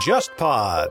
JustPod。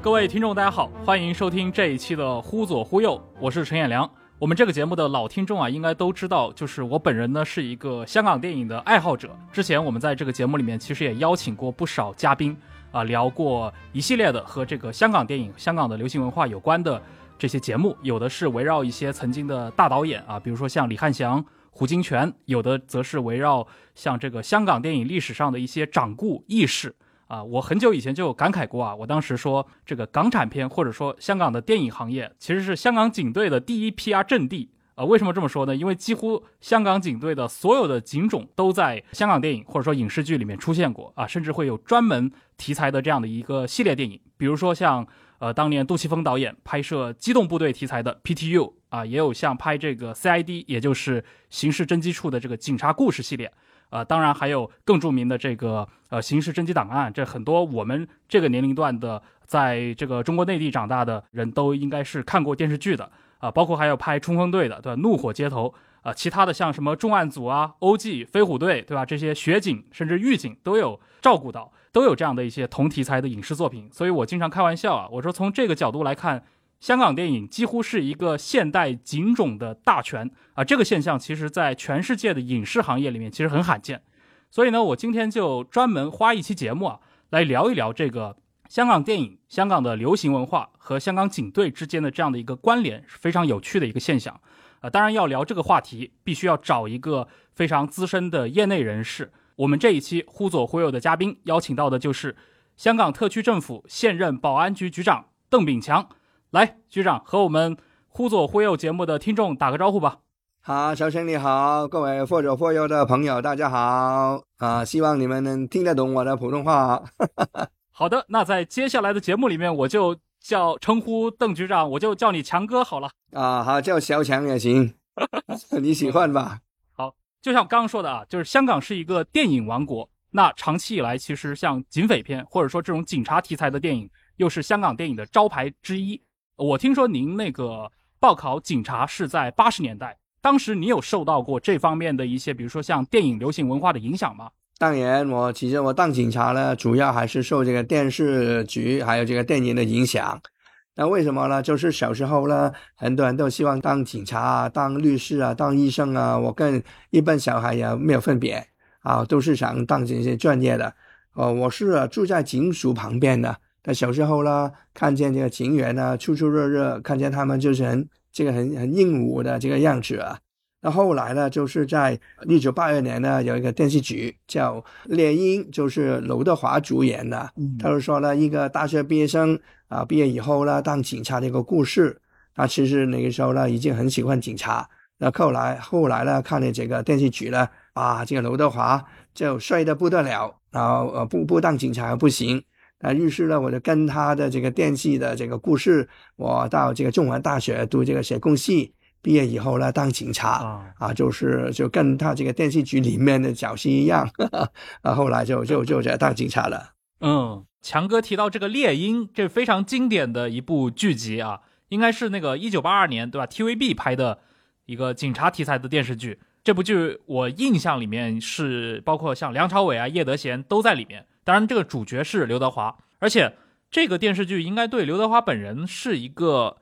各位听众，大家好，欢迎收听这一期的《忽左忽右》，我是陈彦良。我们这个节目的老听众啊，应该都知道，就是我本人呢是一个香港电影的爱好者。之前我们在这个节目里面其实也邀请过不少嘉宾啊，聊过一系列的和这个香港电影、香港的流行文化有关的这些节目，有的是围绕一些曾经的大导演啊，比如说像李翰祥、胡金铨；有的则是围绕像这个香港电影历史上的一些掌故轶事。啊，我很久以前就感慨过啊，我当时说这个港产片或者说香港的电影行业其实是香港警队的第一 PR 阵地啊。为什么这么说呢？因为几乎香港警队的所有的警种都在香港电影或者说影视剧里面出现过啊，甚至会有专门题材的这样的一个系列电影，比如说像呃当年杜琪峰导演拍摄机动部队题材的 PTU 啊，也有像拍这个 CID，也就是刑事侦缉处的这个警察故事系列。啊，当然还有更著名的这个呃刑事侦缉档案，这很多我们这个年龄段的，在这个中国内地长大的人都应该是看过电视剧的啊，包括还有拍冲锋队的，对吧？怒火街头啊，其他的像什么重案组啊、OG 飞虎队，对吧？这些学警甚至狱警都有照顾到，都有这样的一些同题材的影视作品，所以我经常开玩笑啊，我说从这个角度来看。香港电影几乎是一个现代警种的大全啊，这个现象其实在全世界的影视行业里面其实很罕见，所以呢，我今天就专门花一期节目啊，来聊一聊这个香港电影、香港的流行文化和香港警队之间的这样的一个关联，是非常有趣的一个现象啊。当然要聊这个话题，必须要找一个非常资深的业内人士。我们这一期忽左忽右的嘉宾邀请到的就是香港特区政府现任保安局局长邓炳强。来，局长和我们忽左忽右节目的听众打个招呼吧。好，小陈你好，各位或左或右的朋友，大家好啊！希望你们能听得懂我的普通话。好的，那在接下来的节目里面，我就叫称呼邓局长，我就叫你强哥好了。啊，好，叫小强也行，你喜欢吧？就像刚刚说的啊，就是香港是一个电影王国，那长期以来，其实像警匪片或者说这种警察题材的电影，又是香港电影的招牌之一。我听说您那个报考警察是在八十年代，当时你有受到过这方面的一些，比如说像电影流行文化的影响吗？当然，我其实我当警察呢，主要还是受这个电视剧还有这个电影的影响。那为什么呢？就是小时候呢，很多人都希望当警察啊，当律师啊，当医生啊。我跟一般小孩也没有分别啊，都是想当这些专业的。哦，我是住在警署旁边的。那小时候呢，看见这个警员呢，出出入入，看见他们就是很这个很很硬武的这个样子啊。那后来呢，就是在一九八二年呢，有一个电视剧叫《猎鹰》，就是刘德华主演的。他就说呢，一个大学毕业生啊，毕业以后呢，当警察的一个故事。他其实那个时候呢，已经很喜欢警察。那后来后来呢，看了这个电视剧呢，啊，这个刘德华就帅的不得了，然后呃，不不当警察不行。那于是呢，我就跟他的这个电视的这个故事，我到这个中文大学读这个社工系，毕业以后呢，当警察啊，就是就跟他这个电视剧里面的角色一样，啊，后来就就 就在当警察了。嗯，强哥提到这个《猎鹰》，这非常经典的一部剧集啊，应该是那个一九八二年对吧？TVB 拍的一个警察题材的电视剧。这部剧我印象里面是包括像梁朝伟啊、叶德娴都在里面。当然，这个主角是刘德华，而且这个电视剧应该对刘德华本人是一个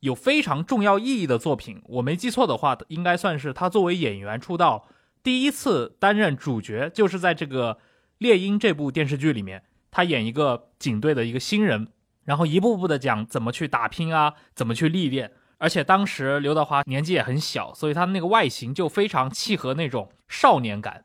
有非常重要意义的作品。我没记错的话，应该算是他作为演员出道第一次担任主角，就是在这个《猎鹰》这部电视剧里面，他演一个警队的一个新人，然后一步步的讲怎么去打拼啊，怎么去历练。而且当时刘德华年纪也很小，所以他那个外形就非常契合那种少年感。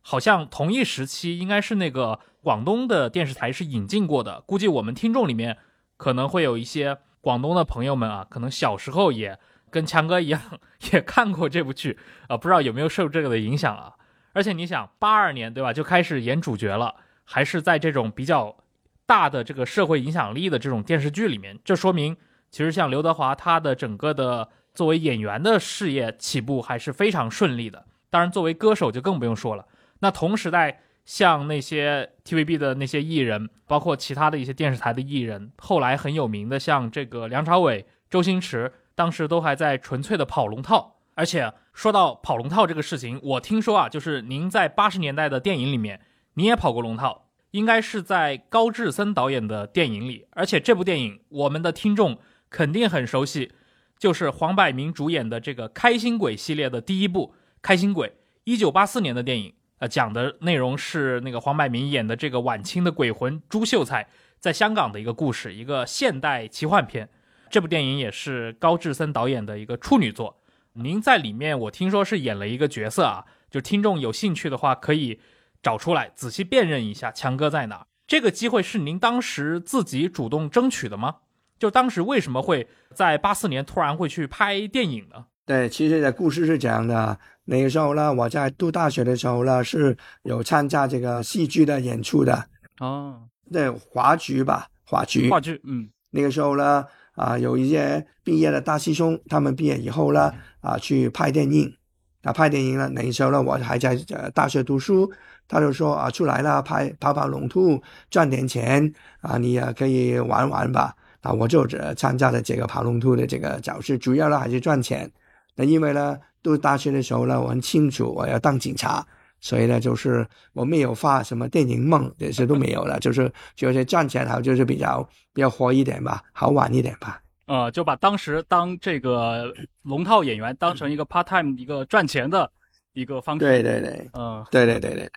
好像同一时期应该是那个广东的电视台是引进过的，估计我们听众里面可能会有一些广东的朋友们啊，可能小时候也跟强哥一样 也看过这部剧啊，不知道有没有受这个的影响啊？而且你想，八二年对吧就开始演主角了，还是在这种比较大的这个社会影响力的这种电视剧里面，这说明其实像刘德华他的整个的作为演员的事业起步还是非常顺利的，当然作为歌手就更不用说了。那同时代，像那些 TVB 的那些艺人，包括其他的一些电视台的艺人，后来很有名的，像这个梁朝伟、周星驰，当时都还在纯粹的跑龙套。而且说到跑龙套这个事情，我听说啊，就是您在八十年代的电影里面，你也跑过龙套，应该是在高志森导演的电影里。而且这部电影，我们的听众肯定很熟悉，就是黄百鸣主演的这个《开心鬼》系列的第一部《开心鬼》，一九八四年的电影。呃，讲的内容是那个黄百鸣演的这个晚清的鬼魂朱秀才在香港的一个故事，一个现代奇幻片。这部电影也是高志森导演的一个处女作。您在里面，我听说是演了一个角色啊，就听众有兴趣的话，可以找出来仔细辨认一下强哥在哪。这个机会是您当时自己主动争取的吗？就当时为什么会在八四年突然会去拍电影呢？对，其实的故事是这样的。那个时候呢，我在读大学的时候呢，是有参加这个戏剧的演出的。哦，对，话剧吧，话剧。话剧，嗯。那个时候呢，啊，有一些毕业的大师兄，他们毕业以后呢，啊，去拍电影。啊，拍电影了。那个时候呢，我还在呃大学读书，他就说啊，出来了，拍跑跑龙兔，赚点钱啊，你也可以玩玩吧。啊，我就参加了这个跑龙兔的这个角色，主要呢还是赚钱。那因为呢。读大学的时候呢，我很清楚我要当警察，所以呢，就是我没有发什么电影梦，这些都没有了，就是就是赚钱好，就是比较比较活一点吧，好玩一点吧。呃，就把当时当这个龙套演员当成一个 part time 一个赚钱的一个方式。对对对，嗯，对对对对。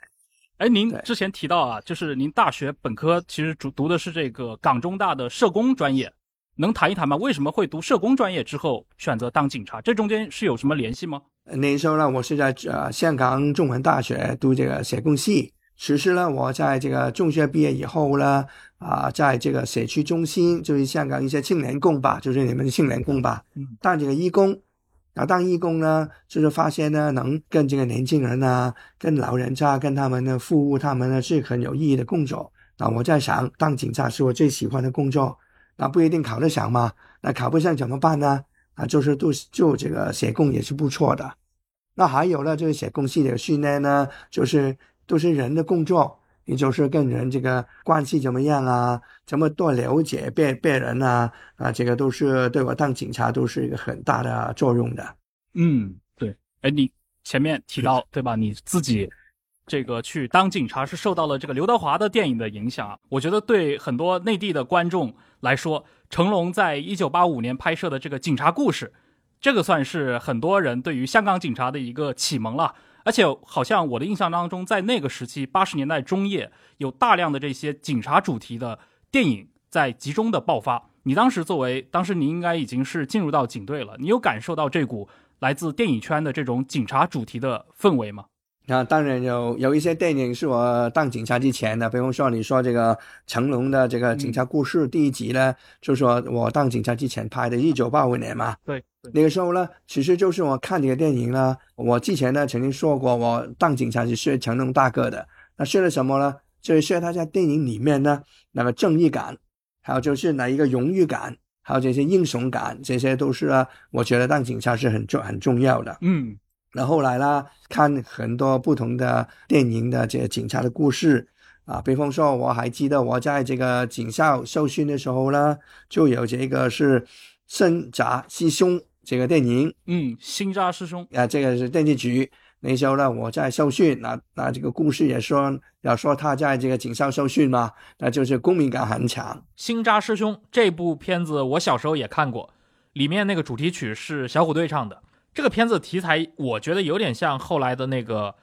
哎，您之前提到啊，就是您大学本科其实主读的是这个港中大的社工专业。能谈一谈吗？为什么会读社工专业之后选择当警察？这中间是有什么联系吗？那时候呢，我是在呃香港中文大学读这个社工系。其实呢，我在这个中学毕业以后呢，啊，在这个社区中心，就是香港一些青年工吧，就是你们青年工吧，当这个义工。啊，当义工呢，就是发现呢，能跟这个年轻人啊，跟老人家，跟他们呢服务他们呢，是很有意义的工作。那我在想，当警察是我最喜欢的工作。那不一定考得上嘛？那考不上怎么办呢？啊，就是都就这个写工也是不错的。那还有呢，就是写工系的训练呢，就是都是人的工作，你就是跟人这个关系怎么样啊？怎么多了解别别人啊？啊，这个都是对我当警察都是一个很大的作用的。嗯，对。哎，你前面提到对吧？你自己。这个去当警察是受到了这个刘德华的电影的影响啊。我觉得对很多内地的观众来说，成龙在一九八五年拍摄的这个《警察故事》，这个算是很多人对于香港警察的一个启蒙了。而且好像我的印象当中，在那个时期八十年代中叶，有大量的这些警察主题的电影在集中的爆发。你当时作为当时你应该已经是进入到警队了，你有感受到这股来自电影圈的这种警察主题的氛围吗？那当然有有一些电影是我当警察之前的，比如说你说这个成龙的这个《警察故事》第一集呢，就说我当警察之前拍的，一九八五年嘛。对，那个时候呢，其实就是我看这个电影呢，我之前呢曾经说过，我当警察是学成龙大哥的。那学了什么呢？就是学他在电影里面呢那个正义感，还有就是哪一个荣誉感，还有这些英雄感，这些都是啊，我觉得当警察是很重很重要的。嗯。那后来呢？看很多不同的电影的这个警察的故事啊，比方说，我还记得我在这个警校受训的时候呢，就有这个是《新扎师兄》这个电影。嗯，新扎师兄啊，这个是电视剧。那时候呢，我在受训，那那这个故事也说要说他在这个警校受训嘛，那就是公民感很强。新扎师兄这部片子，我小时候也看过，里面那个主题曲是小虎队唱的。这个片子题材，我觉得有点像后来的那个《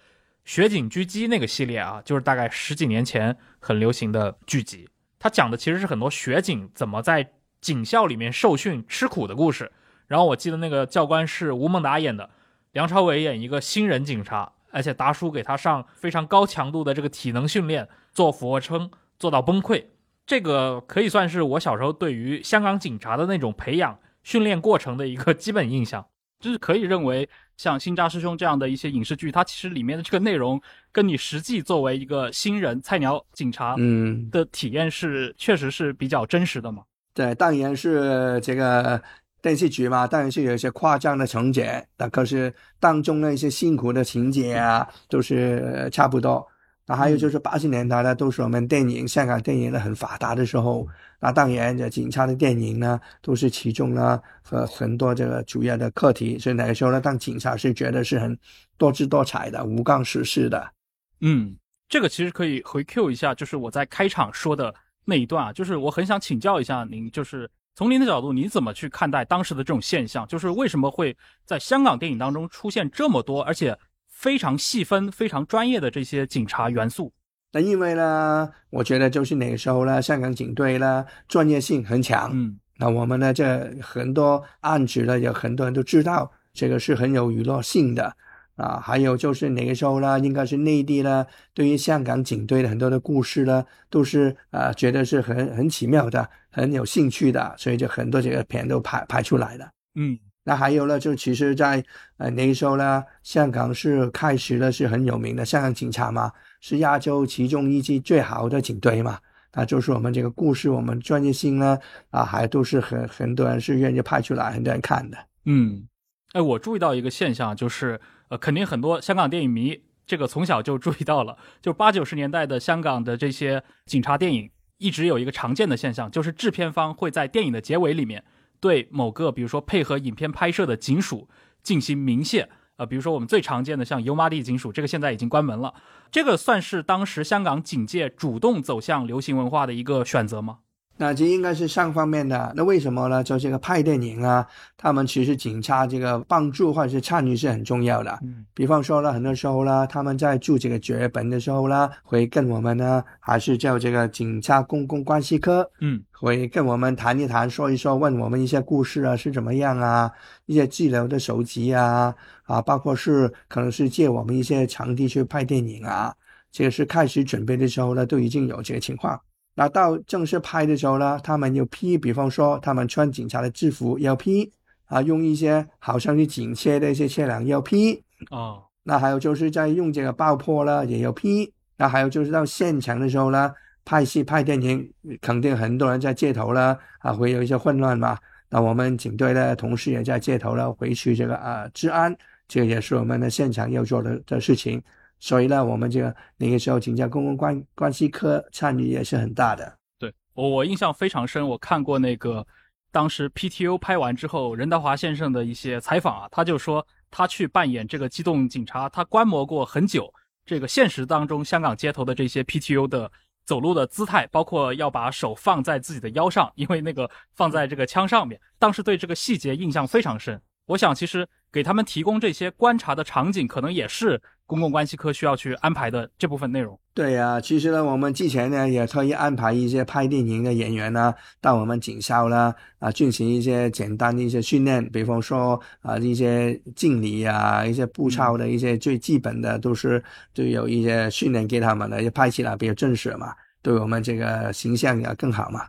雪景狙击》那个系列啊，就是大概十几年前很流行的剧集。它讲的其实是很多雪警怎么在警校里面受训吃苦的故事。然后我记得那个教官是吴孟达演的，梁朝伟演一个新人警察，而且达叔给他上非常高强度的这个体能训练，做俯卧撑做到崩溃。这个可以算是我小时候对于香港警察的那种培养训练过程的一个基本印象。就是可以认为，像《新扎师兄》这样的一些影视剧，它其实里面的这个内容，跟你实际作为一个新人菜鸟警察，嗯，的体验是确实是比较真实的嘛。对，当然是这个电视剧嘛，当然是有一些夸张的情节，那可是当中的一些辛苦的情节啊，都是差不多。那还有就是八十年代呢，都是我们电影香港电影的很发达的时候，那当然这警察的电影呢都是其中呢和很多这个主要的课题，所以那个时候呢，当警察是觉得是很多姿多彩的、无杠实事的。嗯，这个其实可以回 Q 一下，就是我在开场说的那一段啊，就是我很想请教一下您，就是从您的角度，你怎么去看待当时的这种现象？就是为什么会在香港电影当中出现这么多，而且非常细分、非常专业的这些警察元素？那因为呢，我觉得就是那个时候呢，香港警队呢专业性很强。嗯，那我们呢，这很多案子呢，有很多人都知道，这个是很有娱乐性的。啊，还有就是那个时候呢，应该是内地呢，对于香港警队的很多的故事呢，都是啊，觉得是很很奇妙的，很有兴趣的，所以就很多这个片都拍拍出来了。嗯，那还有呢，就其实，在呃那时候呢，香港是开始的是很有名的，香港警察嘛，是亚洲其中一支最好的警队嘛，那就是我们这个故事，我们专业性呢，啊，还都是很很多人是愿意拍出来，很多人看的。嗯，哎，我注意到一个现象，就是。呃，肯定很多香港电影迷，这个从小就注意到了。就八九十年代的香港的这些警察电影，一直有一个常见的现象，就是制片方会在电影的结尾里面，对某个比如说配合影片拍摄的警署进行明谢。呃，比如说我们最常见的像油麻地警署，这个现在已经关门了。这个算是当时香港警界主动走向流行文化的一个选择吗？那这应该是上方面的，那为什么呢？就这个拍电影啊，他们其实警察这个帮助或者是参与是很重要的。嗯，比方说呢，很多时候呢，他们在做这个剧本的时候呢，会跟我们呢，还是叫这个警察公共关系科，嗯，会跟我们谈一谈，说一说，问我们一些故事啊是怎么样啊，一些治疗的手机啊，啊，包括是可能是借我们一些场地去拍电影啊，这个是开始准备的时候呢，都已经有这个情况。那到正式拍的时候呢，他们有批，比方说他们穿警察的制服要批啊，用一些好像是警车的一些车辆要批哦。那还有就是在用这个爆破了也要批。那还有就是到现场的时候呢，拍戏拍电影，肯定很多人在街头了啊，会有一些混乱嘛。那我们警队的同事也在街头了，维持这个啊治安，这也是我们的现场要做的的事情。所以呢，我们这个那个时候警察公共关关系科参与也是很大的。对我我印象非常深，我看过那个当时 PTU 拍完之后，任达华先生的一些采访啊，他就说他去扮演这个机动警察，他观摩过很久这个现实当中香港街头的这些 PTU 的走路的姿态，包括要把手放在自己的腰上，因为那个放在这个枪上面，当时对这个细节印象非常深。我想其实给他们提供这些观察的场景，可能也是。公共关系科需要去安排的这部分内容，对呀，其实呢，我们之前呢也特意安排一些拍电影的演员呢到我们警校啦啊进行一些简单的一些训练，比方说啊一些敬礼啊，一些步操的一些最基本的都是都有一些训练给他们的，拍起来比较正式嘛，对我们这个形象也更好嘛。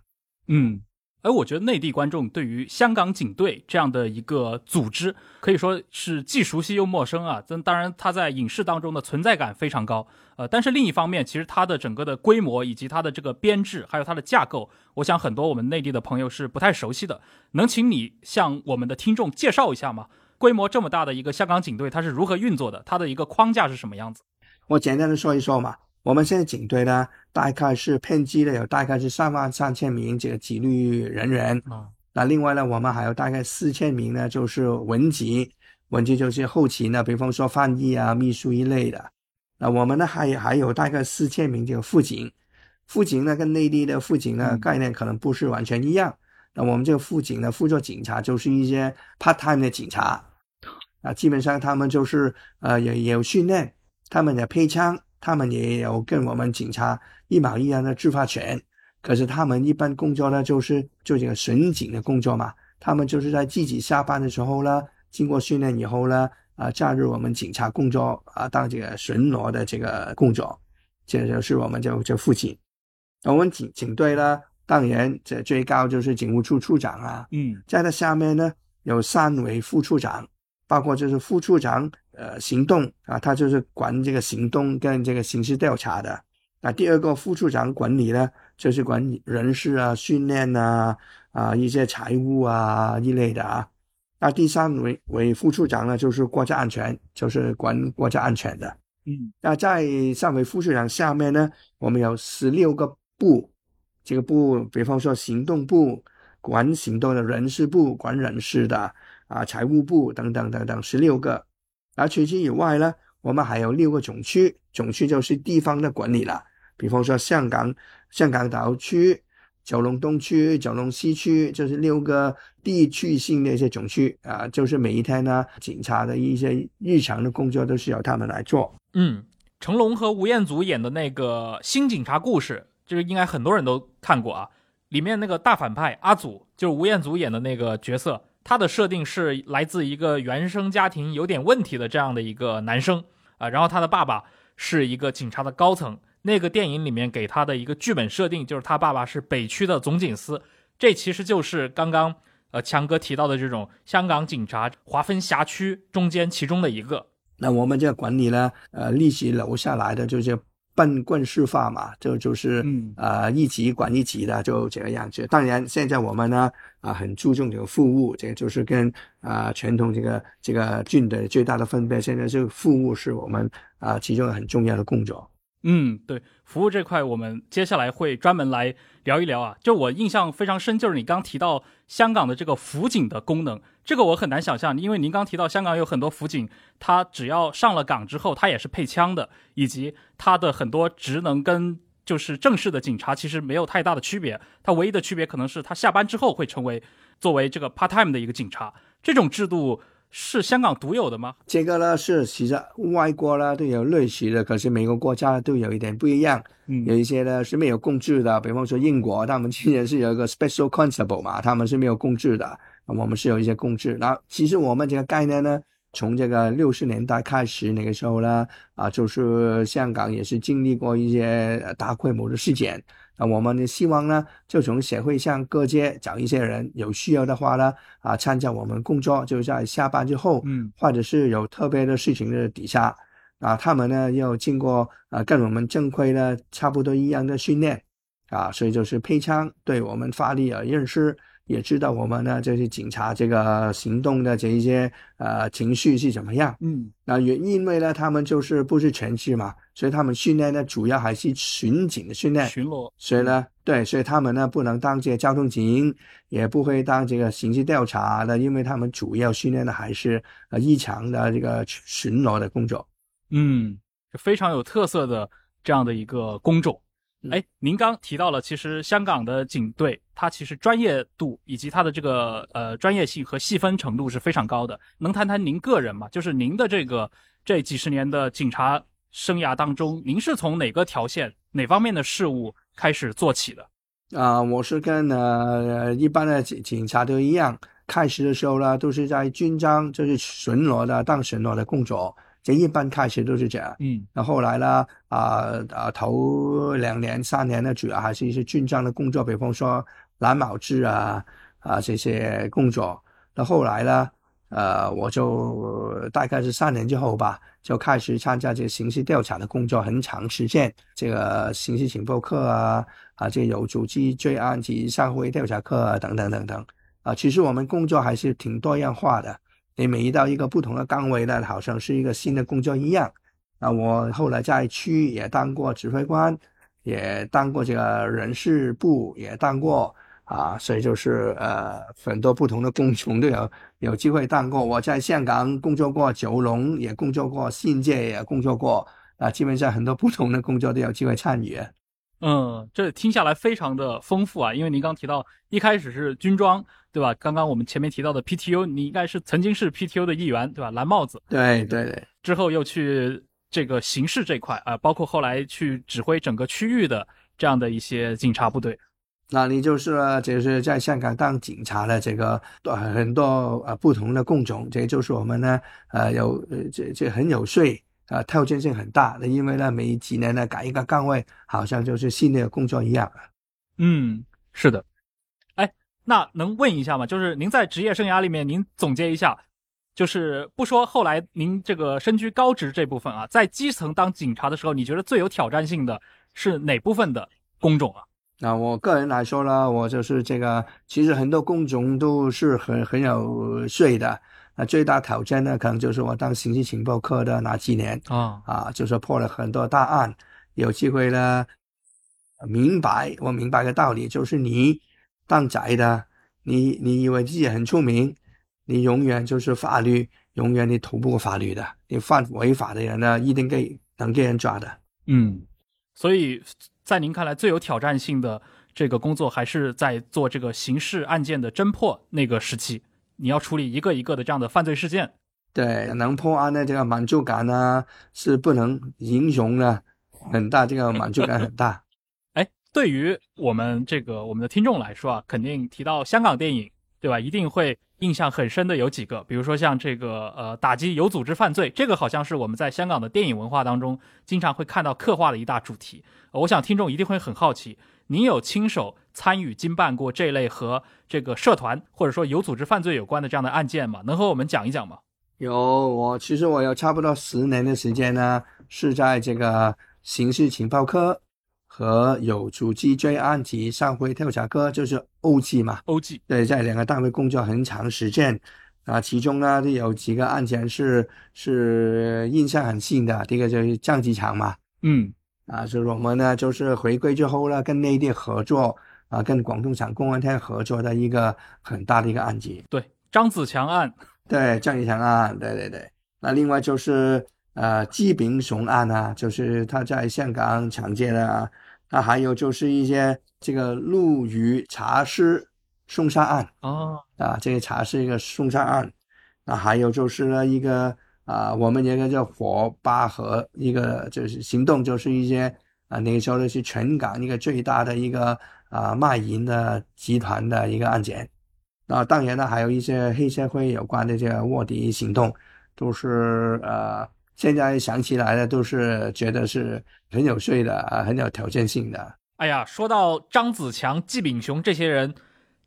嗯。而我觉得内地观众对于香港警队这样的一个组织，可以说是既熟悉又陌生啊。这当然，它在影视当中的存在感非常高。呃，但是另一方面，其实它的整个的规模以及它的这个编制，还有它的架构，我想很多我们内地的朋友是不太熟悉的。能请你向我们的听众介绍一下吗？规模这么大的一个香港警队，它是如何运作的？它的一个框架是什么样子？我简单的说一说嘛。我们现在警队呢，大概是编制的有大概是三万三千名这个纪律人员啊。那另外呢，我们还有大概四千名呢，就是文职，文职就是后勤呢，比方说翻译啊、秘书一类的。那我们呢，还还有大概四千名这个副警，副警呢跟内地的副警呢概念可能不是完全一样。那我们这个副警呢，辅助警察就是一些 part time 的警察啊，基本上他们就是呃也也有训练，他们的配枪。他们也有跟我们警察一毛一样的执法权，可是他们一般工作呢，就是做这个巡警的工作嘛。他们就是在自己下班的时候呢，经过训练以后呢，啊，加入我们警察工作啊，当这个巡逻的这个工作，这就是我们就就父亲。我们警警队呢，当然这最高就是警务处处长啊，嗯，在他下面呢有三位副处长。包括就是副处长，呃，行动啊，他就是管这个行动跟这个刑事调查的。那第二个副处长管理呢，就是管人事啊、训练啊、啊一些财务啊一类的啊。那第三位为副处长呢，就是国家安全，就是管国家安全的。嗯那在上位副处长下面呢，我们有十六个部，这个部，比方说行动部管行动的，人事部管人事的，啊，财务部等等等等，十六个。而除此以外呢，我们还有六个总区，总区就是地方的管理了，比方说香港香港岛区、九龙东区、九龙西区，就是六个地区性的一些总区啊，就是每一天呢，警察的一些日常的工作都是由他们来做。嗯，成龙和吴彦祖演的那个《新警察故事》，就是应该很多人都看过啊。里面那个大反派阿祖，就是吴彦祖演的那个角色，他的设定是来自一个原生家庭有点问题的这样的一个男生啊，然后他的爸爸是一个警察的高层。那个电影里面给他的一个剧本设定就是他爸爸是北区的总警司，这其实就是刚刚呃强哥提到的这种香港警察划分辖区中间其中的一个。那我们这个管理呢，呃，立即留下来的就是笨棍式法嘛，就就是嗯呃一级管一级的，就这个样子。当然，现在我们呢啊、很注重这个服务，这个就是跟啊、传统这个这个军队最大的分别。现在这个服务是我们啊、其中很重要的工作。嗯，对，服务这块我们接下来会专门来聊一聊啊。就我印象非常深，就是你刚提到香港的这个辅警的功能，这个我很难想象，因为您刚提到香港有很多辅警，他只要上了岗之后，他也是配枪的，以及他的很多职能跟就是正式的警察其实没有太大的区别，他唯一的区别可能是他下班之后会成为作为这个 part time 的一个警察，这种制度是香港独有的吗？这个呢是其实外国呢都有类似的，可是每个国家都有一点不一样。嗯有一些呢是没有共治的，比方说英国，他们今年是有一个 special constable 嘛，他们是没有共治的，我们是有一些共治。那其实我们这个概念呢，从这个六十年代开始，那个时候呢，啊，就是香港也是经历过一些呃大规模的事件。那我们呢希望呢，就从社会上各界找一些人，有需要的话呢，啊，参加我们工作，就在下班之后，嗯。或者是有特别的事情的底下，啊，他们呢要经过啊跟我们正规呢差不多一样的训练，啊，所以就是配枪，对我们发力而认识，也知道我们呢这些警察这个行动的这一些呃情绪是怎么样。嗯那也因为呢他们就是不是全职嘛，所以他们训练呢主要还是巡警的训练。巡逻，所以呢，对，所以他们呢不能当这个交通警，也不会当这个刑事调查的，因为他们主要训练的还是呃异常的这个巡逻的工作。嗯，是非常有特色的这样的一个工种。嗯哎，您刚提到了，其实香港的警队，它其实专业度以及它的这个呃专业性和细分程度是非常高的。能谈谈您个人吗？就是您的这个这几十年的警察生涯当中，您是从哪个条线、哪方面的事物开始做起的？啊、我是跟呃一般的警警察都一样，开始的时候呢都是在军章，就是巡逻的当巡逻的工作，这一般开始都是这样。嗯那后来呢，啊、啊，头两年三年呢，主要还是一些军章的工作，比方说蓝帽制啊啊这些工作。那后来呢，呃，我就大概是三年之后吧，就开始参加这个刑事调查的工作，很长时间。这个刑事情报课啊，啊，这有组织罪案及社会调查课啊，等等等等。啊，其实我们工作还是挺多样化的。你每一到一个不同的岗位呢，好像是一个新的工作一样。啊，我后来在区也当过指挥官，也当过这个人事部，也当过啊，所以就是呃很多不同的工种都有有机会当过。我在香港工作过，九龙也工作过，新界也工作过，啊，基本上很多不同的工作都有机会参与。嗯，这听下来非常的丰富啊，因为您刚提到一开始是军装，对吧？刚刚我们前面提到的 PTU，你应该是曾经是 PTU 的一员，对吧？蓝帽子对对对，之后又去这个刑事这块啊、包括后来去指挥整个区域的这样的一些警察部队。那你就是呢就是在香港当警察的这个呃很多呃不同的工种，这就是我们呢呃有呃这这很有税啊、呃挑战性很大的，因为呢每几年呢改一个岗位，好像就是新的工作一样。嗯，是的。哎，那能问一下吗？就是您在职业生涯里面，您总结一下，就是不说后来您这个身居高职这部分啊，在基层当警察的时候，你觉得最有挑战性的是哪部分的工种啊？那我个人来说呢，我就是这个，其实很多工种都是很很有税的那最大挑战呢，可能就是我当刑事情报科的那几年啊，啊，就是破了很多大案，有机会呢，明白我明白个道理，就是你当宅的，你你以为自己很出名，你永远就是法律，永远你逃不过法律的，你犯违法的人呢，一定给能给人抓的。嗯，所以在您看来，最有挑战性的这个工作还是在做这个刑事案件的侦破那个时期，你要处理一个一个的这样的犯罪事件。对，能破案的这个满足感呢，是不能形容的，很大，这个满足感很大。哎，对于我们这个我们的听众来说啊，肯定提到香港电影，对吧？一定会印象很深的有几个，比如说像这个呃打击有组织犯罪，这个好像是我们在香港的电影文化当中经常会看到刻画的一大主题。呃我想听众一定会很好奇，您有亲手参与经办过这类和这个社团或者说有组织犯罪有关的这样的案件吗？能和我们讲一讲吗？有我，其实我有差不多十年的时间呢，是在这个刑事情报科和有组织罪案及上会调查科，就是 OG 嘛，欧记，对，在两个单位工作很长时间。啊，其中呢就有几个案件是是印象很深的，第一个就是降级场嘛，嗯啊，就是我们呢就是回归之后呢，跟内地合作啊，跟广东省公安厅合作的一个很大的一个案件。对，张子强案，对，张子强案，对对对。那另外就是呃，季炳雄案啊，就是他在香港抢劫的啊。那还有就是一些这个陆羽茶室凶杀案哦，啊，这个茶是一个凶杀案。那还有就是呢一个啊，我们有一个叫火巴河一个就是行动，就是一些啊那个时候呢是全港一个最大的一个啊卖淫的集团的一个案件。那当然呢，还有一些黑社会有关的这个卧底行动，都是呃，现在想起来呢，都是觉得是很有趣的啊，很有挑战性的。哎呀，说到张子强、季炳雄这些人，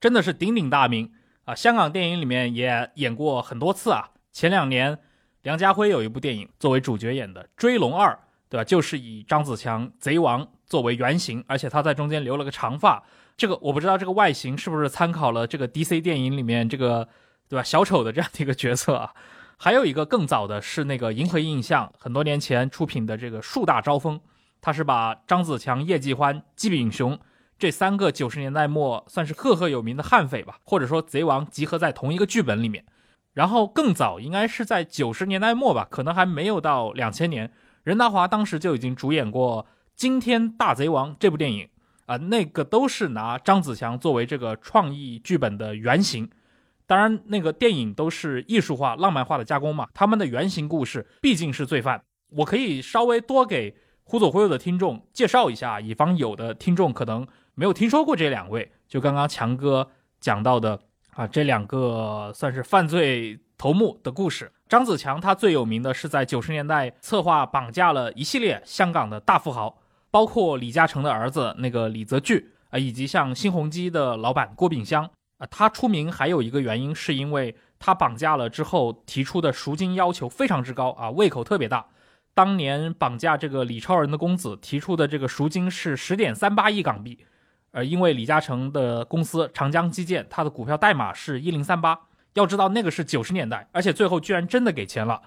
真的是鼎鼎大名啊！香港电影里面也演过很多次啊。前两年，梁家辉有一部电影作为主角演的《追龙二》，对吧？就是以张子强贼王作为原型，而且他在中间留了个长发。这个我不知道，这个外形是不是参考了这个 DC 电影里面这个，对吧？小丑的这样的一个角色啊。还有一个更早的是那个银河印象，很多年前出品的这个《树大招风》，他是把张子强、叶继欢、季炳雄这三个九十年代末算是赫赫有名的悍匪吧，或者说贼王集合在同一个剧本里面。然后更早应该是在九十年代末吧，可能还没有到两千年，任达华当时就已经主演过《惊天大贼王》这部电影啊，那个都是拿张子强作为这个创意剧本的原型。当然，那个电影都是艺术化、浪漫化的加工嘛，他们的原型故事毕竟是罪犯。我可以稍微多给忽左忽右的听众介绍一下，以防有的听众可能没有听说过这两位。就刚刚强哥讲到的啊，这两个算是犯罪头目的故事。张子强他最有名的是在九十年代策划绑架了一系列香港的大富豪，包括李嘉诚的儿子那个李泽钜啊，以及像新鸿基的老板郭炳湘啊。他出名还有一个原因，是因为他绑架了之后提出的赎金要求非常之高啊，胃口特别大。当年绑架这个李超人的公子提出的这个赎金是十点三八亿港币，呃，因为李嘉诚的公司长江基建，它的股票代码是一零三八。要知道那个是九十年代，而且最后居然真的给钱了。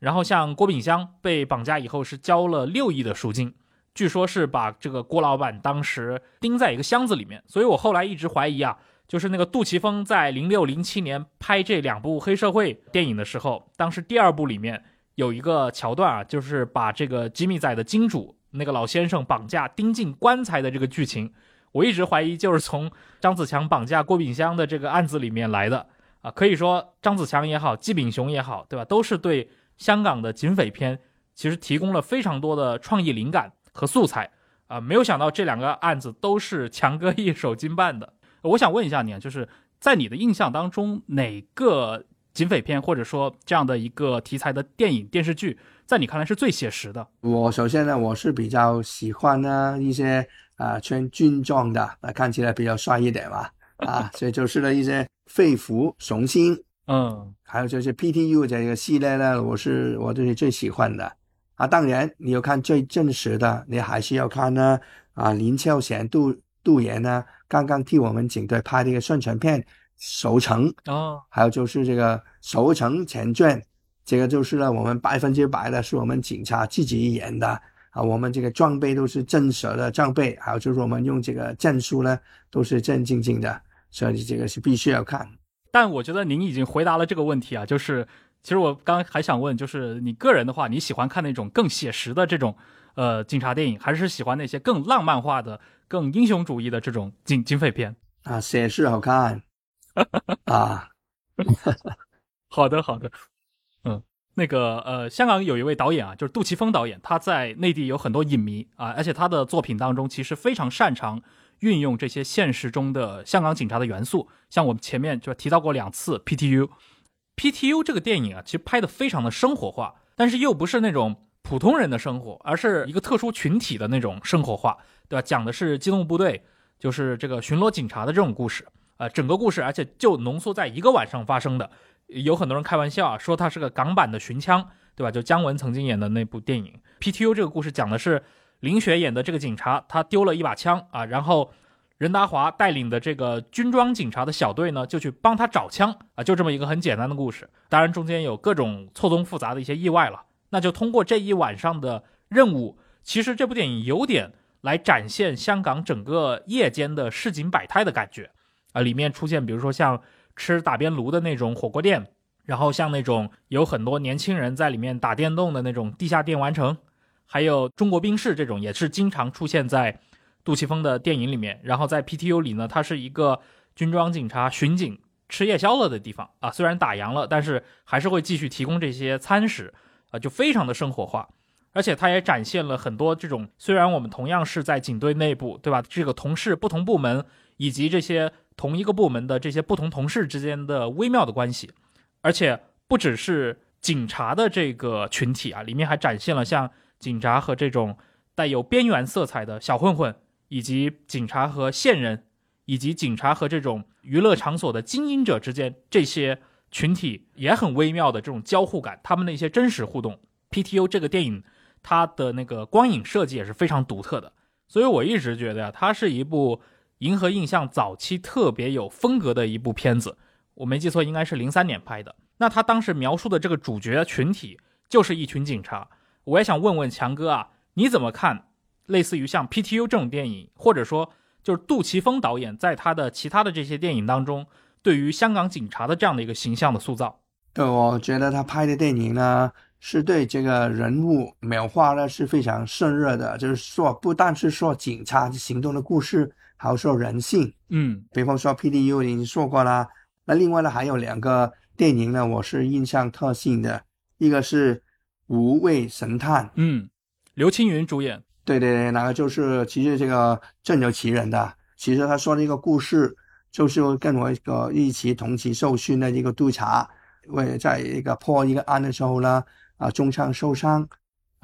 然后像郭炳湘被绑架以后是交了六亿的赎金，据说是把这个郭老板当时钉在一个箱子里面。所以我后来一直怀疑啊，就是那个杜琪峰在零六零七年拍这两部黑社会电影的时候，当时第二部里面。有一个桥段啊，就是把这个吉米仔的金主那个老先生绑架钉进棺材的这个剧情，我一直怀疑就是从张子强绑架郭炳湘的这个案子里面来的啊。可以说张子强也好，季炳雄也好，对吧，都是对香港的警匪片其实提供了非常多的创意灵感和素材啊。没有想到这两个案子都是强哥一手经办的。我想问一下你啊，就是在你的印象当中哪个？警匪片或者说这样的一个题材的电影电视剧，在你看来是最写实的。我首先呢，我是比较喜欢呢一些啊穿军装的，那看起来比较帅一点嘛，啊，所以就是了一些肺腑雄心，嗯，还有就是 PTU 这个系列呢，我是我都是最喜欢的啊。当然，你要看最真实的，你还是要看呢啊林超贤杜杜岩呢刚刚替我们警队拍的一个宣传片。守城，哦，还有就是这个守城前传，这个就是呢我们百分之百的是我们警察自己演的啊，我们这个装备都是真实的装备，还有就是我们用这个战术呢都是正正经的，所以这个是必须要看。但我觉得您已经回答了这个问题啊，就是其实我刚刚还想问，就是你个人的话，你喜欢看那种更写实的这种呃警察电影，还是喜欢那些更浪漫化的、更英雄主义的这种警警匪片？啊，写实好看 啊，好的，好的，嗯，那个呃，香港有一位导演啊，就是杜琪峰导演，他在内地有很多影迷啊，而且他的作品当中其实非常擅长运用这些现实中的香港警察的元素，像我们前面就提到过两次 PTU。PTU 这个电影啊，其实拍的非常的生活化，但是又不是那种普通人的生活，而是一个特殊群体的那种生活化，对吧？讲的是机动部队，就是这个巡逻警察的这种故事啊、整个故事而且就浓缩在一个晚上发生的。有很多人开玩笑啊，说它是个港版的寻枪，对吧？就姜文曾经演的那部电影 PTU 这个故事讲的是林雪演的这个警察，他丢了一把枪啊，然后任达华带领的这个军装警察的小队呢，就去帮他找枪啊，就这么一个很简单的故事。当然中间有各种错综复杂的一些意外了。那就通过这一晚上的任务，其实这部电影有点来展现香港整个夜间的市井百态的感觉啊，里面出现比如说像吃打边炉的那种火锅店，然后像那种有很多年轻人在里面打电动的那种地下电玩城，还有中国兵士这种也是经常出现在杜琪峰的电影里面。然后在 PTU 里呢，它是一个军装警察巡警吃夜宵了的地方啊，虽然打烊了，但是还是会继续提供这些餐食啊，就非常的生活化。而且它也展现了很多这种，虽然我们同样是在警队内部，对吧？这个同事不同部门以及这些同一个部门的这些不同同事之间的微妙的关系，而且不只是警察的这个群体啊，里面还展现了像警察和这种带有边缘色彩的小混混，以及警察和线人，以及警察和这种娱乐场所的经营者之间这些群体也很微妙的这种交互感，他们的一些真实互动。PTU 这个电影，它的那个光影设计也是非常独特的，所以我一直觉得呀，它是一部银河印象早期特别有风格的一部片子。我没记错，应该是零三年拍的。那他当时描述的这个主角群体就是一群警察。我也想问问强哥啊，你怎么看类似于像 PTU 这种电影，或者说就是杜琪峰导演在他的其他的这些电影当中，对于香港警察的这样的一个形象的塑造？对，我觉得他拍的电影呢，是对这个人物描画呢是非常深入的，就是说不但是说警察行动的故事，还有说人性。嗯比方说 PDU 已经说过啦，那另外呢还有两个电影呢，我是印象特性的，一个是《无畏神探》，嗯，刘青云主演。对对对，那个就是其实这个正有其人的，其实他说的一个故事，就是跟我一个一起同期受训的一个督察，为在一个破一个案的时候呢，啊中枪受伤，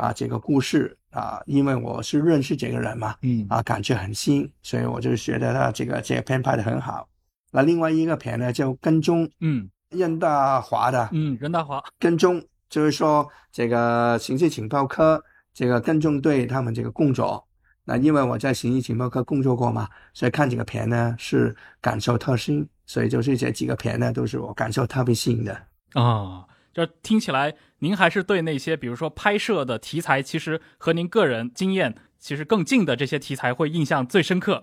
啊这个故事啊，因为我是认识这个人嘛，嗯啊感觉很新，所以我就觉得他这个这个片拍的很好。那另外一个片呢，叫跟踪嗯任大华的，嗯，任大华。跟踪，就是说这个刑事情报科这个跟踪队他们这个工作。那因为我在刑事情报科工作过嘛，所以看这个片呢是感受特深，所以就是这几个片呢都是我感受特别新的。啊，这听起来您还是对那些比如说拍摄的题材，其实和您个人经验其实更近的这些题材会印象最深刻。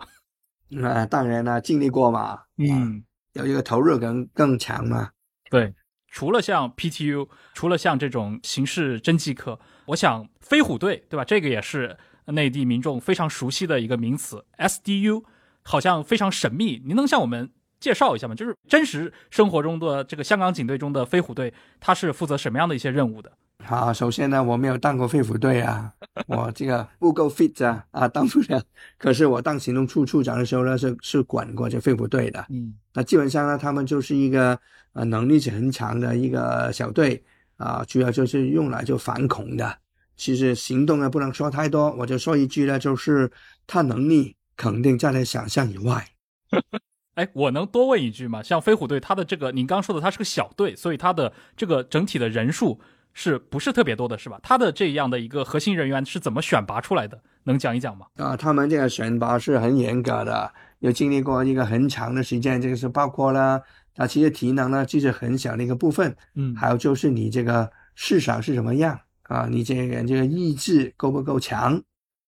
那、当然了，经历过嘛，嗯，有一个投入感更强嘛。对。除了像 PTU，除了像这种刑事侦缉课，我想飞虎队，对吧？这个也是内地民众非常熟悉的一个名词。SDU 好像非常神秘，您能向我们介绍一下嘛？就是真实生活中的这个香港警队中的飞虎队，他是负责什么样的一些任务的？好，首先呢，我没有当过飞虎队啊，我这个不够 fit 啊，啊，当不了。可是我当行动处处长的时候呢，是是管过这飞虎队的。嗯那基本上呢，他们就是一个呃能力是很强的一个小队啊、主要就是用来就反恐的。其实行动呢不能说太多，我就说一句呢，就是他能力肯定在他想象以外。哎，我能多问一句吗？像飞虎队，它的这个您刚说的，它是个小队，所以它的这个整体的人数是不是特别多的，是吧？它的这样的一个核心人员是怎么选拔出来的？能讲一讲吗？啊，他们这个选拔是很严格的，有经历过一个很长的时间，这个是包括了啊，其实体能呢就是很小的一个部分，嗯，还有就是你这个市场是什么样啊，你这个人这个意志够不够强，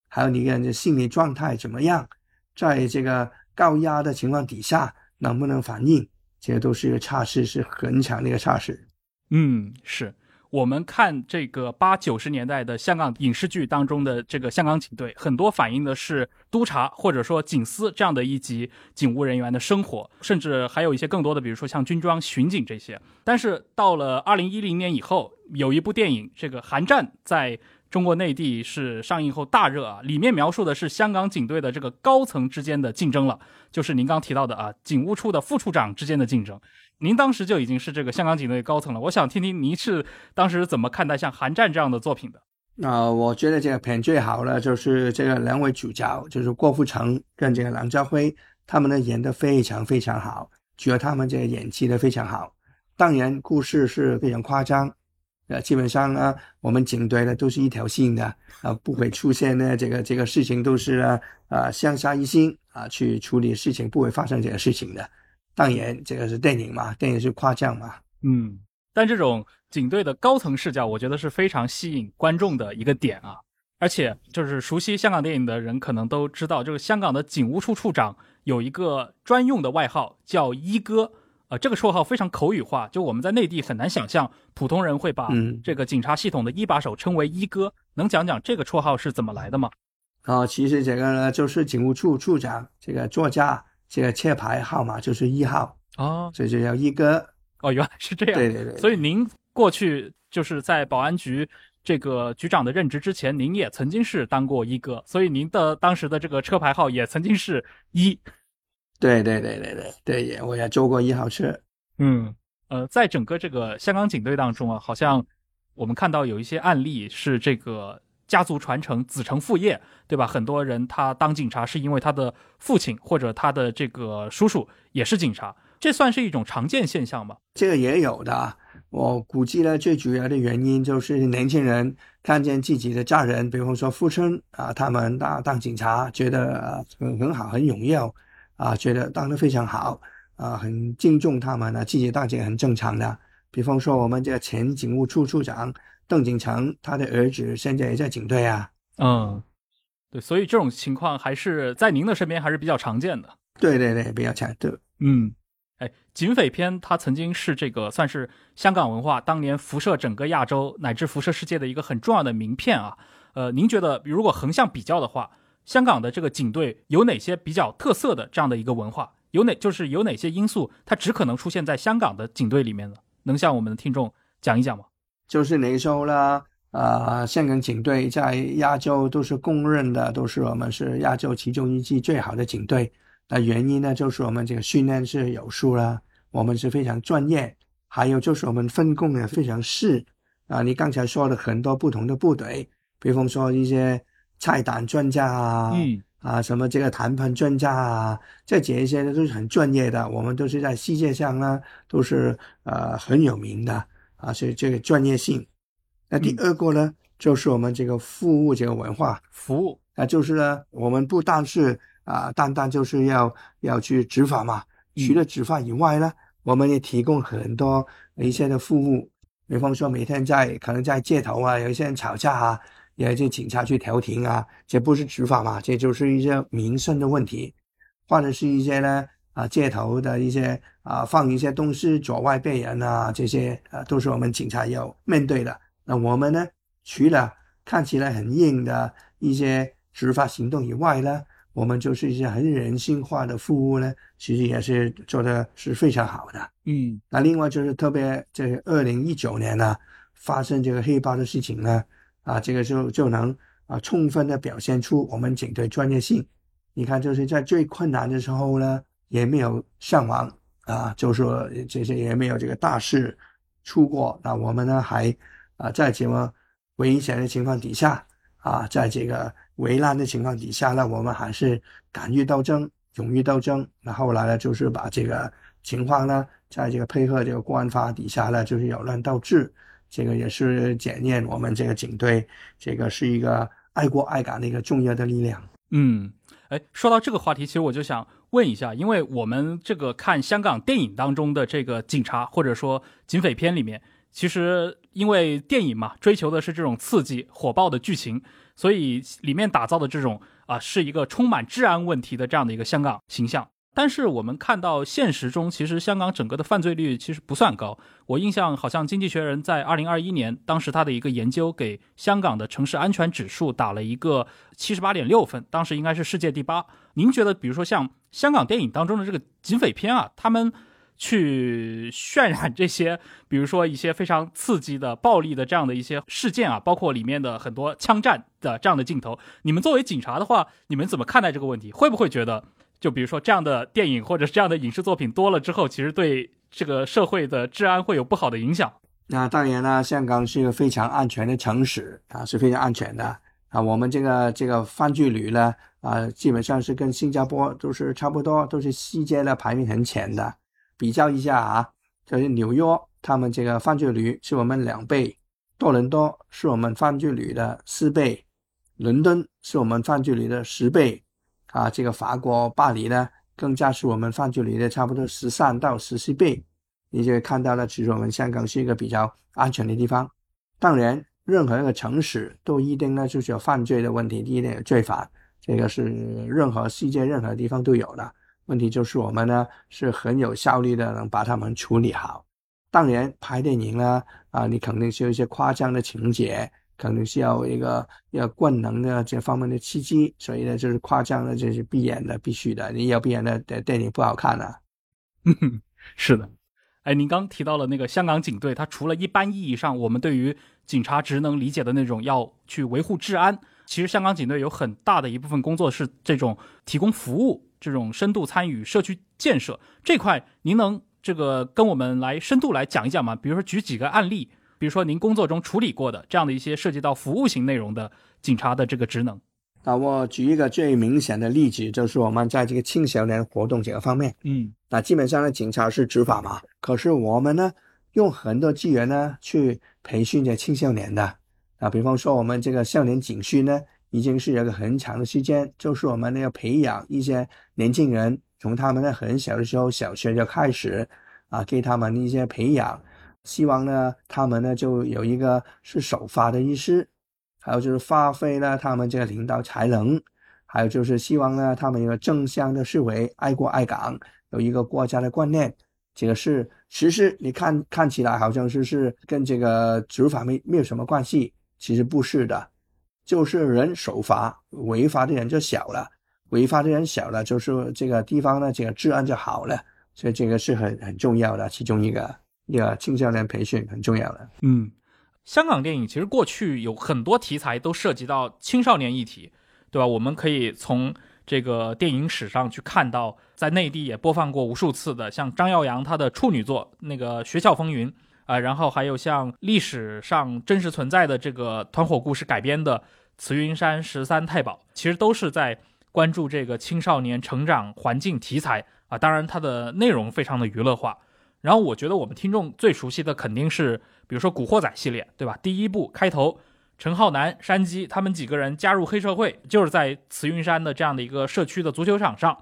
还有你个人的心理状态怎么样，在这个高压的情况底下能不能反应，这些都是一个差事，是很强的一个差事。嗯，是我们看这个八九十年代的香港影视剧当中的这个香港警队，很多反映的是督察或者说警司这样的一级警务人员的生活，甚至还有一些更多的，比如说像军装巡警这些。但是到了二零一零年以后，有一部电影《这个寒战》在中国内地是上映后大热啊，里面描述的是香港警队的这个高层之间的竞争了，就是您刚提到的啊，警务处的副处长之间的竞争。您当时就已经是这个香港警队高层了，我想听听您是当时怎么看待像《寒战》这样的作品的？啊、我觉得这个片最好的就是这个两位主角，就是郭富城跟这个梁家辉，他们呢演得非常非常好，觉得他们这个演技的非常好。当然，故事是非常夸张，呃，基本上呢，我们警队呢都是一条心的，啊、不会出现呢这个这个事情都是啊啊相杀一心啊去处理事情，不会发生这个事情的。当然，这个是电影嘛，电影是夸张嘛，嗯，但这种警队的高层视角，我觉得是非常吸引观众的一个点啊。而且，就是熟悉香港电影的人可能都知道，就是香港的警务处处长有一个专用的外号叫“一哥”，呃，这个绰号非常口语化，就我们在内地很难想象普通人会把嗯这个警察系统的一把手称为“一哥”。能讲讲这个绰号是怎么来的吗？啊、其实这个呢就是警务处处长这个座驾这个车牌号码就是一号，哦所以就叫一哥。哦，原来是这样。对对对，所以您过去就是在保安局这个局长的任职之前，您也曾经是当过一哥，所以您的当时的这个车牌号也曾经是一。对对对对对对，也我也坐过一号车。嗯，呃，在整个这个香港警队当中啊，好像我们看到有一些案例是这个家族传承、子承父业，对吧？很多人他当警察是因为他的父亲或者他的这个叔叔也是警察，这算是一种常见现象吗？这个也有的啊，我估计呢，最主要的原因就是年轻人看见自己的家人，比方说父亲啊，他们当当警察，觉得呃很很好，很荣耀啊，觉得当得非常好啊，很敬重他们呢，自己当警很正常的。比方说我们这个前警务处处长邓景成，他的儿子现在也在警队啊。嗯，对，所以这种情况还是在您的身边还是比较常见的。对对对，比较强对。嗯，哎，警匪片它曾经是这个算是香港文化当年辐射整个亚洲乃至辐射世界的一个很重要的名片啊。呃，您觉得如果横向比较的话，香港的这个警队有哪些比较特色的这样的一个文化？有哪就是有哪些因素它只可能出现在香港的警队里面呢？能向我们的听众讲一讲吗？就是那时候呢，呃，香港警队在亚洲都是公认的，都是我们是亚洲其中一支最好的警队。那原因呢，就是我们这个训练是有素啦，我们是非常专业，还有就是我们分工也非常细。啊，你刚才说的很多不同的部队，比方说一些菜单专家啊，嗯。啊，什么这个谈判专家啊，这这一些呢都是很专业的，我们都是在世界上呢都是呃很有名的啊，所以这个专业性。那第二个呢，就是我们这个服务这个文化，服务，那就是呢，我们不但是啊，单单就是要要去执法嘛，嗯。除了执法以外呢，我们也提供很多一些的服务，比方说每天在可能在街头啊，有一些人吵架啊，有一些警察去调停啊，这不是执法嘛，这就是一些民生的问题，或者是一些呢啊街头的一些啊放一些东西阻碍别人啊，这些啊都是我们警察要面对的。那我们呢，除了看起来很硬的一些执法行动以外呢，我们就是一些很人性化的服务呢，其实也是做的是非常好的。嗯那另外就是特别这二零一九年呢，发生这个黑豹的事情呢，啊，这个就就能啊充分的表现出我们警队专业性。你看，就是在最困难的时候呢，也没有伤亡啊，就说这些也没有这个大事出过。那我们呢还啊在这么危险的情况底下啊，在这个危难的情况底下呢，我们还是敢于斗争，勇于斗争。那后来呢，就是把这个情况呢，在这个配合这个国安法底下呢，就是有人斗智，这个也是检验我们这个警队这个是一个爱国爱港的一个重要的力量。嗯，哎，说到这个话题，其实我就想问一下，因为我们这个看香港电影当中的这个警察，或者说警匪片里面，其实因为电影嘛，追求的是这种刺激、火爆的剧情，所以里面打造的这种啊，是一个充满治安问题的这样的一个香港形象。但是我们看到现实中，其实香港整个的犯罪率其实不算高。我印象好像《经济学人》在二零二一年，当时他的一个研究给香港的城市安全指数打了一个七十八点六分，当时应该是世界第八。您觉得，比如说像香港电影当中的这个警匪片啊，他们去渲染这些，比如说一些非常刺激的、暴力的这样的一些事件啊，包括里面的很多枪战的这样的镜头，你们作为警察的话，你们怎么看待这个问题？会不会觉得？就比如说这样的电影或者这样的影视作品多了之后，其实对这个社会的治安会有不好的影响。那当然了，香港是一个非常安全的城市啊，是非常安全的啊。我们这个这个犯罪率呢啊，基本上是跟新加坡都是差不多，都是世界的排名很前的。比较一下啊，就是纽约，他们这个犯罪率是我们两倍；多伦多是我们犯罪率的四倍；伦敦是我们犯罪率的十倍。啊，这个法国巴黎呢，更加是我们犯罪率的差不多十三到十四倍，你就看到了，其实我们香港是一个比较安全的地方。当然，任何一个城市都一定呢就是有犯罪的问题，一定有罪犯，这个是任何世界任何地方都有的。问题就是我们呢是很有效率的，能把他们处理好。当然，拍电影呢，啊，你肯定是有一些夸张的情节。可能需要一个要灌能的这方面的契机，所以呢，就是夸张的，这是必然的，必须的。你要不然的电影不好看啊。是的，哎，您刚提到了那个香港警队，它除了一般意义上我们对于警察职能理解的那种要去维护治安，其实香港警队有很大的一部分工作是这种提供服务，这种深度参与社区建设这块，您能这个跟我们来深度来讲一讲吗？比如说举几个案例。比如说，您工作中处理过的这样的一些涉及到服务型内容的警察的这个职能，那我举一个最明显的例子，就是我们在这个青少年活动这个方面，嗯，那基本上呢，警察是执法嘛，可是我们呢，用很多资源呢去培训这青少年的，啊，比方说我们这个少年警训呢，已经是有个很长的时间，就是我们呢要培养一些年轻人，从他们呢很小的时候，小学就开始，啊，给他们一些培养。希望呢，他们呢就有一个是守法的意思，还有就是发挥了他们这个领导才能，还有就是希望呢，他们有个正向的思维，爱国爱港，有一个国家的观念。这个是其实你看看起来好像是是跟这个执法没没有什么关系，其实不是的，就是人守法，违法的人就小了，违法的人小了，就是这个地方呢这个治安就好了，所以这个是很很重要的其中一个。呀，青少年培训很重要的。嗯，香港电影其实过去有很多题材都涉及到青少年议题，对吧？我们可以从这个电影史上去看到，在内地也播放过无数次的，像张耀扬他的处女作那个《学校风云》啊，然后还有像历史上真实存在的这个团伙故事改编的《慈云山十三太保》，其实都是在关注这个青少年成长环境题材啊。当然，它的内容非常的娱乐化。然后我觉得我们听众最熟悉的肯定是，比如说《古惑仔》系列，对吧？第一部开头，陈浩南、山鸡他们几个人加入黑社会，就是在慈云山的这样的一个社区的足球场上，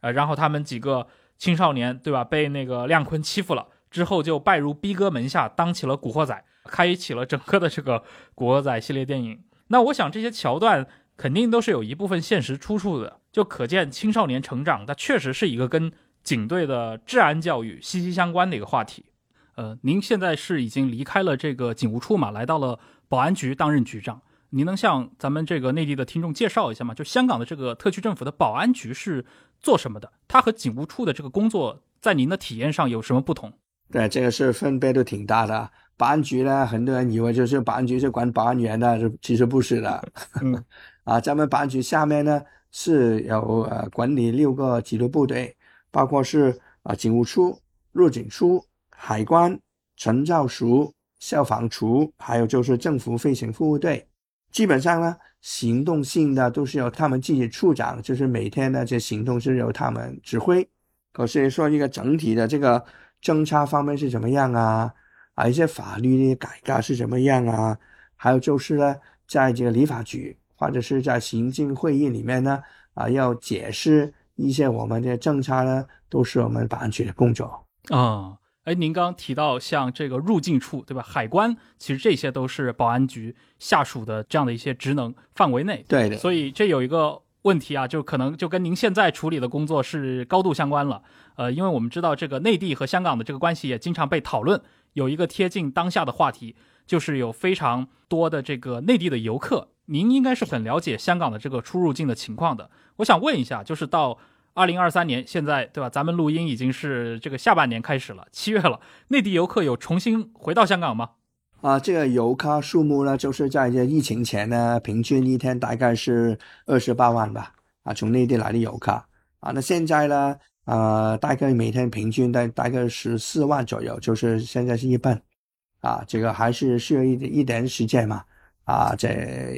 呃，然后他们几个青少年，对吧？被那个亮坤欺负了之后，就拜入逼哥门下，当起了古惑仔，开启了整个的这个古惑仔系列电影。那我想这些桥段肯定都是有一部分现实出处的，就可见青少年成长，它确实是一个跟。警队的治安教育息息相关的一个话题，呃，您现在是已经离开了这个警务处嘛，来到了保安局担任局长。您能向咱们这个内地的听众介绍一下吗？就香港的这个特区政府的保安局是做什么的？它和警务处的这个工作在您的体验上有什么不同？对，这个是分别都挺大的。保安局呢，很多人以为就是保安局是管保安员的，其实不是的。啊，咱们保安局下面呢是有呃管理六个纪律部队。包括是啊，警务处、入境处、海关、城照署、消防处，还有就是政府飞行服务队。基本上呢，行动性的都是由他们自己处长，就是每天的这行动是由他们指挥。可是说一个整体的这个侦查方面是怎么样啊？啊，一些法律的改革是怎么样啊？还有就是呢，在这个立法局或者是在行政会议里面呢，啊，要解释。一些我们的政策呢，都是我们保安局的工作。啊，哎，您刚提到像这个入境处，对吧？海关，其实这些都是保安局下属的这样的一些职能范围内。对的，所以这有一个问题啊，就可能就跟您现在处理的工作是高度相关了。呃，因为我们知道这个内地和香港的这个关系也经常被讨论，有一个贴近当下的话题，就是有非常多的这个内地的游客。您应该是很了解香港的这个出入境的情况的。我想问一下，就是到二零二三年现在，对吧？咱们录音已经是这个下半年开始了，七月了，内地游客有重新回到香港吗？啊，这个游客数目呢，就是在这疫情前呢，平均一天大概是二十八万吧。啊，从内地来的游客啊，那现在呢，呃，大概每天平均大大概十四万左右，就是现在是一半。啊，这个还是需要一一点时间嘛。啊，这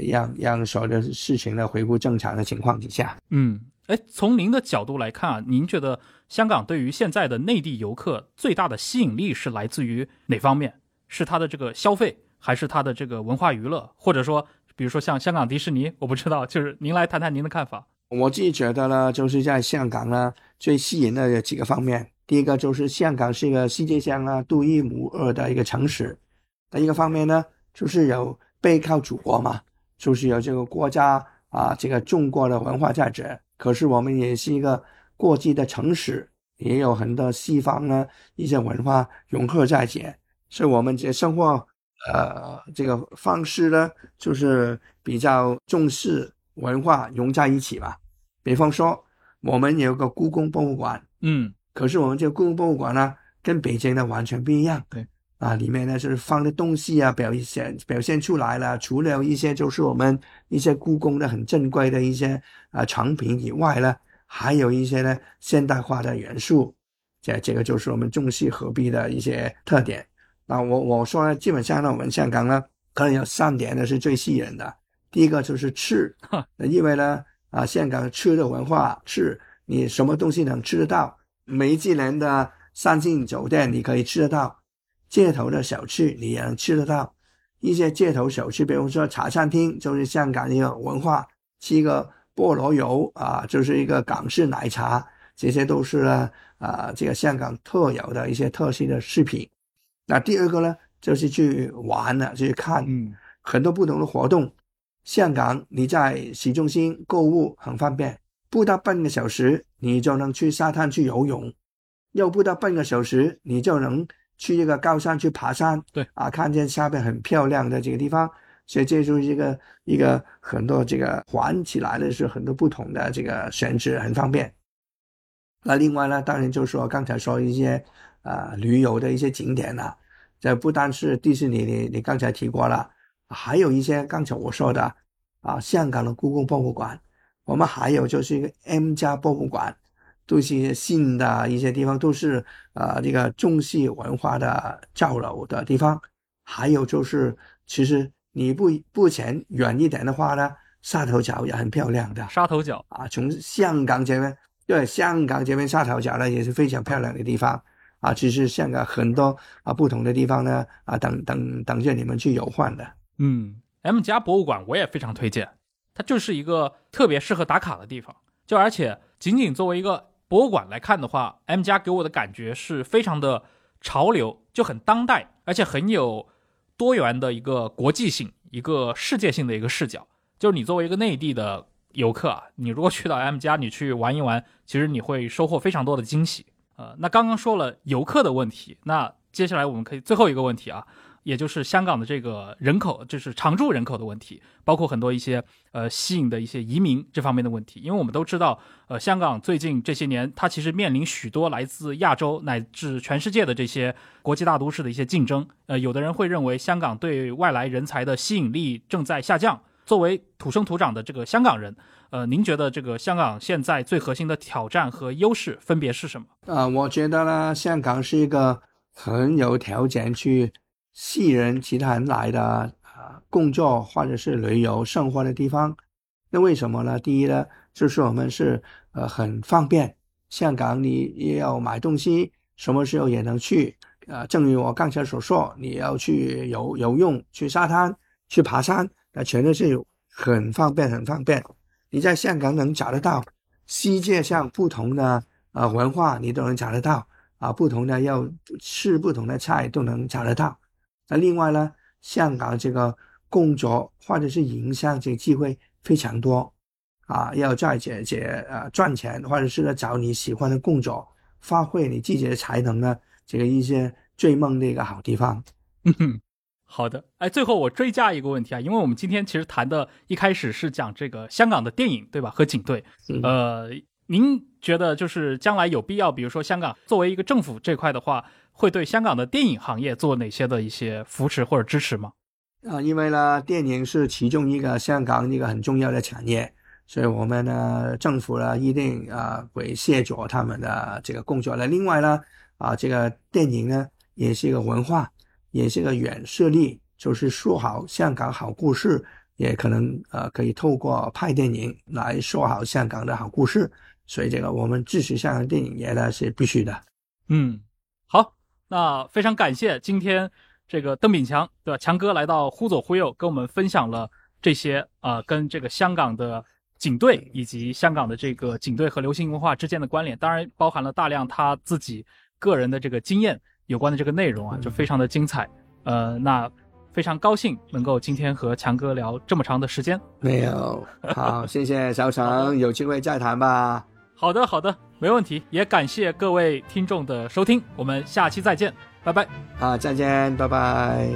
让让所有的事情呢恢复正常的情况之下，嗯，哎，从您的角度来看啊，您觉得香港对于现在的内地游客最大的吸引力是来自于哪方面？是它的这个消费，还是它的这个文化娱乐？或者说，比如说像香港迪士尼，我不知道，就是您来谈谈您的看法。我自己觉得呢，就是在香港呢最吸引的几个方面，第一个就是香港是一个世界上啊独一无二的一个城市，第一个方面呢就是有。背靠祖国嘛，就是有这个国家啊，这个中国的文化价值。可是我们也是一个国际的城市，也有很多西方呢一些文化融合在一起，所以我们这生活呃这个方式呢，就是比较重视文化融在一起吧。比方说，我们有个故宫博物馆，嗯，可是我们这个故宫博物馆呢，跟北京的完全不一样，对。啊，里面呢就是放的东西啊，表现表现出来了。除了一些就是我们一些故宫的很珍贵的一些啊藏品以外呢，还有一些呢现代化的元素。这这个就是我们中西合璧的一些特点。那我我说呢，基本上呢，我们香港呢可能有三点呢是最吸引人的。第一个就是吃，因为呢啊，香港吃的文化，吃你什么东西能吃得到？每几年的三星酒店你可以吃得到。街头的小吃你也能吃得到，一些街头小吃，比如说茶餐厅，就是香港一个文化，吃一个菠萝油啊，就是一个港式奶茶，这些都是呢啊，这个香港特有的一些特色的食品。那第二个呢，就是去玩了，去看很多不同的活动。香港你在市中心购物很方便，不到半个小时你就能去沙滩去游泳，又不到半个小时你就能。去这个高山去爬山，对啊，看见下面很漂亮的这个地方，所以这就是一个一个很多这个环起来的是很多不同的这个选址，很方便。那另外呢，当然就是说刚才说一些啊旅游的一些景点呢，这不单是迪士尼，你你刚才提过了，还有一些刚才我说的啊，香港的故宫博物馆，我们还有就是一个 M 家博物馆。都是一些新的一些地方，都是呃这个中西文化的交流的地方。还有就是，其实你不不前远一点的话呢，沙头角也很漂亮的。沙头角啊，从香港这边，对香港这边沙头角呢也是非常漂亮的地方啊。其实香港很多啊不同的地方呢啊等等等着你们去游玩的。嗯，M 家博物馆我也非常推荐，它就是一个特别适合打卡的地方。就而且仅仅作为一个。博物馆来看的话，M 加给我的感觉是非常的潮流，就很当代，而且很有多元的一个国际性、一个世界性的一个视角。就是你作为一个内地的游客啊，你如果去到 M 加，你去玩一玩，其实你会收获非常多的惊喜。呃，那刚刚说了游客的问题，那接下来我们可以最后一个问题啊。也就是香港的这个人口，就是常住人口的问题，包括很多一些呃吸引的一些移民这方面的问题。因为我们都知道，呃，香港最近这些年，它其实面临许多来自亚洲乃至全世界的这些国际大都市的一些竞争。呃，有的人会认为香港对外来人才的吸引力正在下降。作为土生土长的这个香港人，呃，您觉得这个香港现在最核心的挑战和优势分别是什么？啊，我觉得呢，香港是一个很有条件去。吸引人其他人来的啊，工作或者是旅游生活的地方，那为什么呢？第一呢，就是我们是呃很方便，香港你也要买东西，什么时候也能去啊。正如我刚才所说，你要去游游泳、去沙滩、去爬山，那全都是很方便，很方便。你在香港能找得到世界上不同的呃文化你都能找得到啊，不同的要吃不同的菜都能找得到。那另外呢，香港这个工作或者是营商这个机会非常多啊，要在这这呃赚钱，或者是找你喜欢的工作，发挥你自己的才能呢，这个一些追梦的一个好地方。嗯哼，好的。哎，最后我追加一个问题啊，因为我们今天其实谈的一开始是讲这个香港的电影，对吧？和警队。呃，您觉得就是将来有必要，比如说香港作为一个政府这块的话，会对香港的电影行业做哪些的一些扶持或者支持吗？啊，因为呢，电影是其中一个香港一个很重要的产业，所以我们呢，政府呢一定啊会协助他们的这个工作。那另外呢，啊，这个电影呢也是一个文化。也是一个远视力，就是说好香港好故事，也可能呃可以透过拍电影来说好香港的好故事，所以这个我们支持香港电影业呢是必须的。嗯，好，那非常感谢今天这个邓炳强对吧？强哥来到忽左忽右，跟我们分享了这些呃跟这个香港的警队以及香港的这个警队和流行文化之间的关联，当然包含了大量他自己个人的这个经验。有关的这个内容啊，就非常的精彩。呃，那非常高兴能够今天和强哥聊这么长的时间。没有，好，谢谢小陈，有机会再谈吧。好的，好的，没问题。也感谢各位听众的收听，我们下期再见，拜拜。好，再见，拜拜。